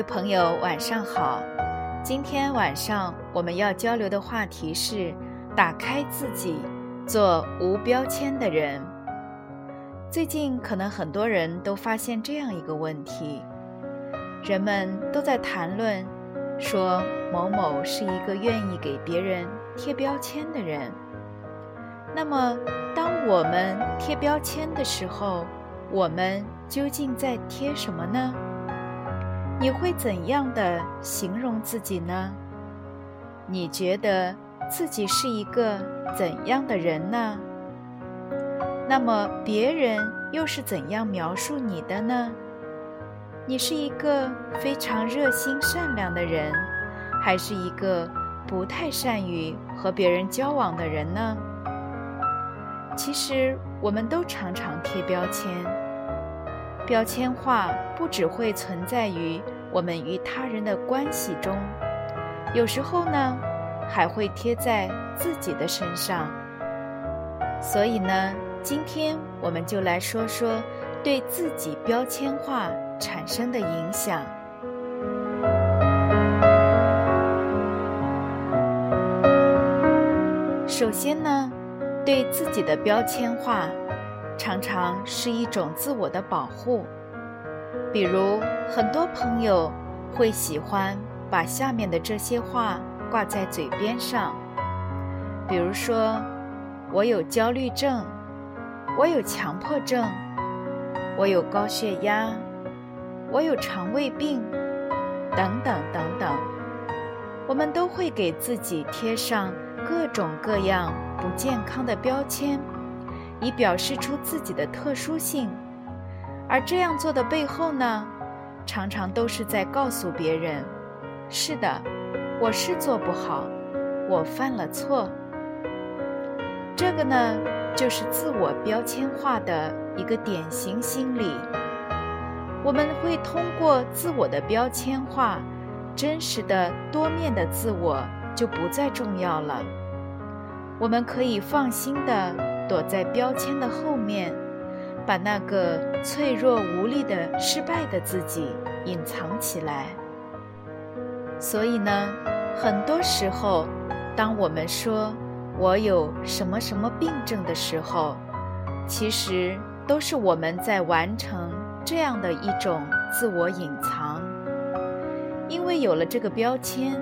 位朋友，晚上好。今天晚上我们要交流的话题是：打开自己，做无标签的人。最近可能很多人都发现这样一个问题：人们都在谈论说某某是一个愿意给别人贴标签的人。那么，当我们贴标签的时候，我们究竟在贴什么呢？你会怎样的形容自己呢？你觉得自己是一个怎样的人呢？那么别人又是怎样描述你的呢？你是一个非常热心善良的人，还是一个不太善于和别人交往的人呢？其实我们都常常贴标签。标签化不只会存在于我们与他人的关系中，有时候呢，还会贴在自己的身上。所以呢，今天我们就来说说对自己标签化产生的影响。首先呢，对自己的标签化。常常是一种自我的保护，比如很多朋友会喜欢把下面的这些话挂在嘴边上，比如说我有焦虑症，我有强迫症，我有高血压，我有肠胃病，等等等等，我们都会给自己贴上各种各样不健康的标签。以表示出自己的特殊性，而这样做的背后呢，常常都是在告诉别人：是的，我是做不好，我犯了错。这个呢，就是自我标签化的一个典型心理。我们会通过自我的标签化，真实的多面的自我就不再重要了。我们可以放心的。躲在标签的后面，把那个脆弱无力的失败的自己隐藏起来。所以呢，很多时候，当我们说我有什么什么病症的时候，其实都是我们在完成这样的一种自我隐藏。因为有了这个标签，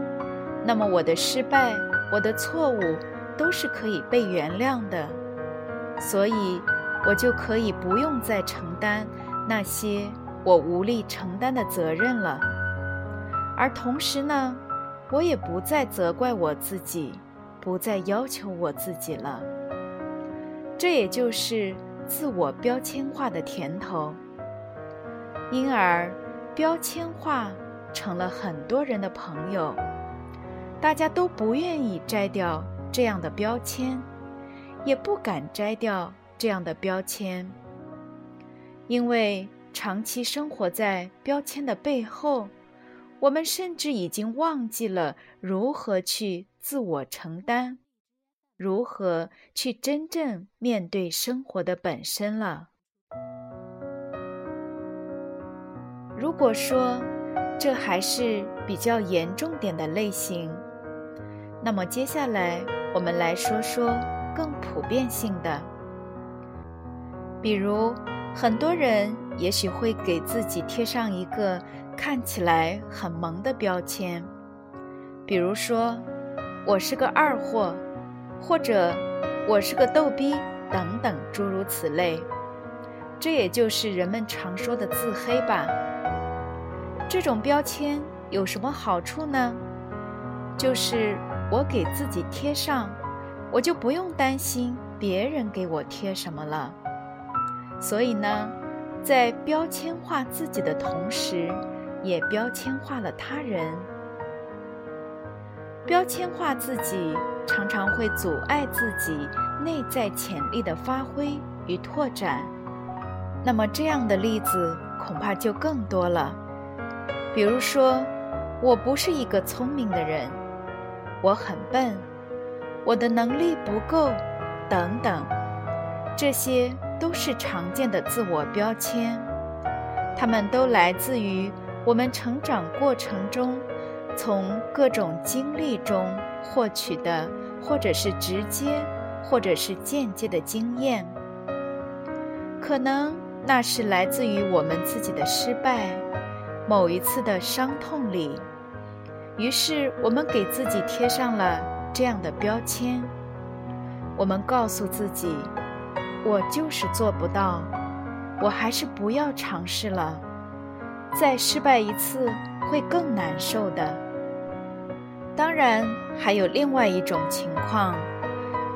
那么我的失败、我的错误都是可以被原谅的。所以，我就可以不用再承担那些我无力承担的责任了。而同时呢，我也不再责怪我自己，不再要求我自己了。这也就是自我标签化的甜头。因而，标签化成了很多人的朋友。大家都不愿意摘掉这样的标签。也不敢摘掉这样的标签，因为长期生活在标签的背后，我们甚至已经忘记了如何去自我承担，如何去真正面对生活的本身了。如果说这还是比较严重点的类型，那么接下来我们来说说。更普遍性的，比如很多人也许会给自己贴上一个看起来很萌的标签，比如说我是个二货，或者我是个逗逼等等诸如此类。这也就是人们常说的自黑吧。这种标签有什么好处呢？就是我给自己贴上。我就不用担心别人给我贴什么了。所以呢，在标签化自己的同时，也标签化了他人。标签化自己，常常会阻碍自己内在潜力的发挥与拓展。那么，这样的例子恐怕就更多了。比如说，我不是一个聪明的人，我很笨，我的能力不够，等等，这些都是常见的自我标签。它们都来自于我们成长过程中，从各种经历中获取的，或者是直接，或者是间接的经验。可能那是来自于我们自己的失败。某一次的伤痛里，于是我们给自己贴上了这样的标签。我们告诉自己：“我就是做不到，我还是不要尝试了。再失败一次会更难受的。”当然，还有另外一种情况，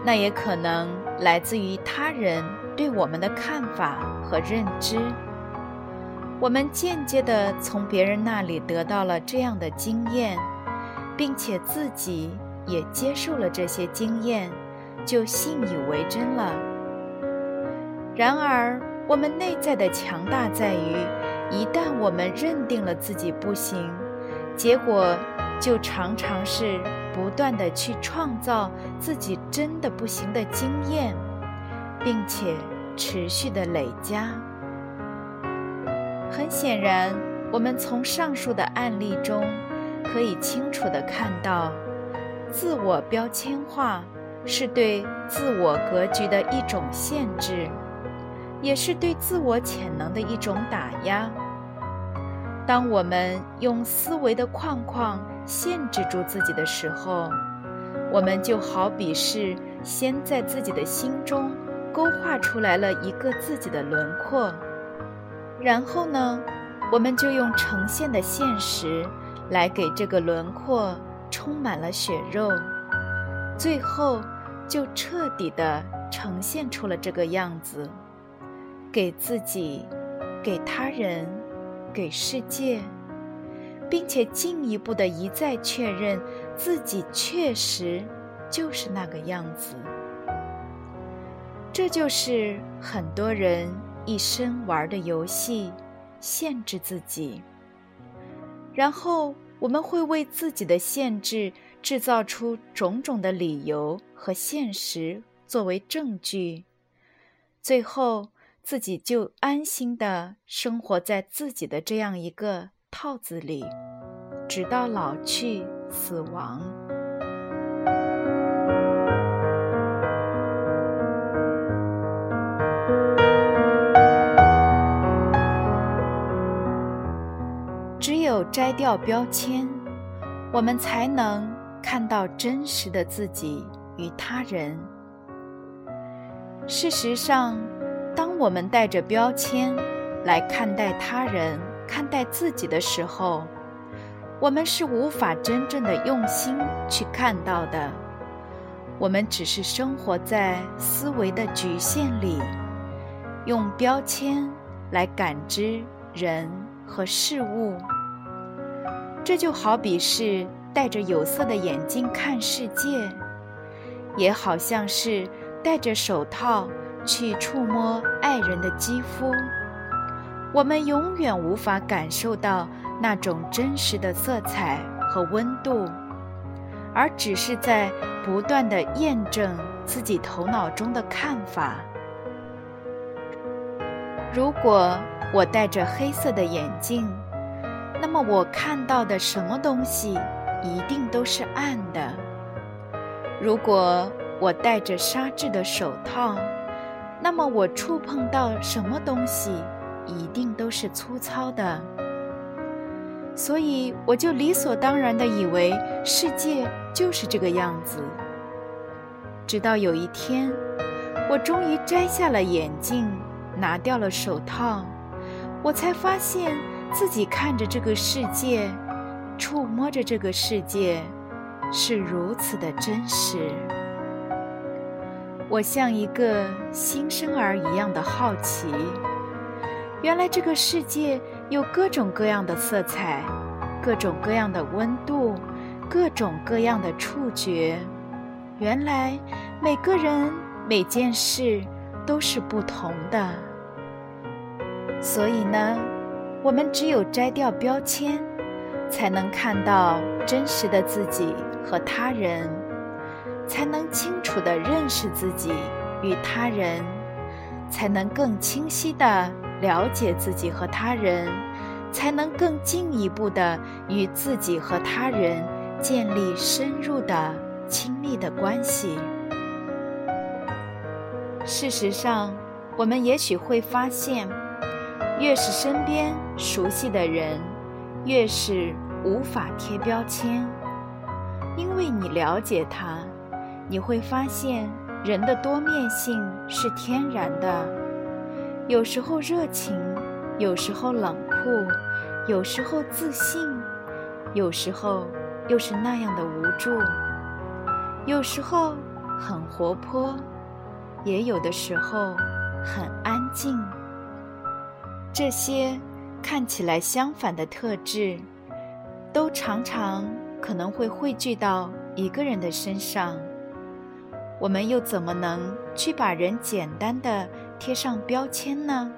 那也可能来自于他人对我们的看法和认知。我们间接地从别人那里得到了这样的经验，并且自己也接受了这些经验，就信以为真了。然而，我们内在的强大在于，一旦我们认定了自己不行，结果就常常是不断地去创造自己真的不行的经验，并且持续的累加。很显然，我们从上述的案例中可以清楚地看到，自我标签化是对自我格局的一种限制，也是对自我潜能的一种打压。当我们用思维的框框限制住自己的时候，我们就好比是先在自己的心中勾画出来了一个自己的轮廓。然后呢，我们就用呈现的现实来给这个轮廓充满了血肉，最后就彻底的呈现出了这个样子，给自己、给他人、给世界，并且进一步的一再确认自己确实就是那个样子。这就是很多人。一生玩的游戏，限制自己。然后我们会为自己的限制制造出种种的理由和现实作为证据，最后自己就安心的生活在自己的这样一个套子里，直到老去、死亡。摘掉标签，我们才能看到真实的自己与他人。事实上，当我们带着标签来看待他人、看待自己的时候，我们是无法真正的用心去看到的。我们只是生活在思维的局限里，用标签来感知人和事物。这就好比是戴着有色的眼镜看世界，也好像是戴着手套去触摸爱人的肌肤。我们永远无法感受到那种真实的色彩和温度，而只是在不断的验证自己头脑中的看法。如果我戴着黑色的眼镜，那么我看到的什么东西一定都是暗的。如果我戴着纱质的手套，那么我触碰到什么东西一定都是粗糙的。所以我就理所当然的以为世界就是这个样子。直到有一天，我终于摘下了眼镜，拿掉了手套，我才发现。自己看着这个世界，触摸着这个世界，是如此的真实。我像一个新生儿一样的好奇，原来这个世界有各种各样的色彩，各种各样的温度，各种各样的触觉。原来每个人每件事都是不同的。所以呢，我们只有摘掉标签，才能看到真实的自己和他人，才能清楚地认识自己与他人，才能更清晰地。了解自己和他人，才能更进一步地与自己和他人建立深入的亲密的关系。事实上，我们也许会发现，越是身边熟悉的人，越是无法贴标签，因为你了解他，你会发现人的多面性是天然的。有时候热情，有时候冷酷，有时候自信，有时候又是那样的无助；有时候很活泼，也有的时候很安静。这些看起来相反的特质，都常常可能会汇聚到一个人的身上。我们又怎么能去把人简单的？贴上标签呢？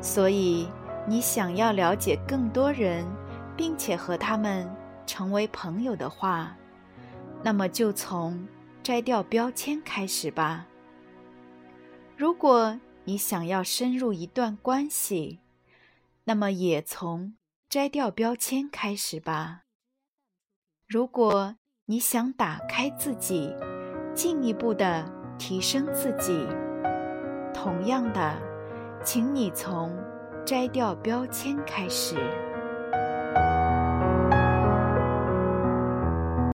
所以，你想要了解更多人，并且和他们成为朋友的话，那么就从摘掉标签开始吧。如果你想要深入一段关系，那么也从摘掉标签开始吧。如果你想打开自己，进一步的提升自己。同样的，请你从摘掉标签开始。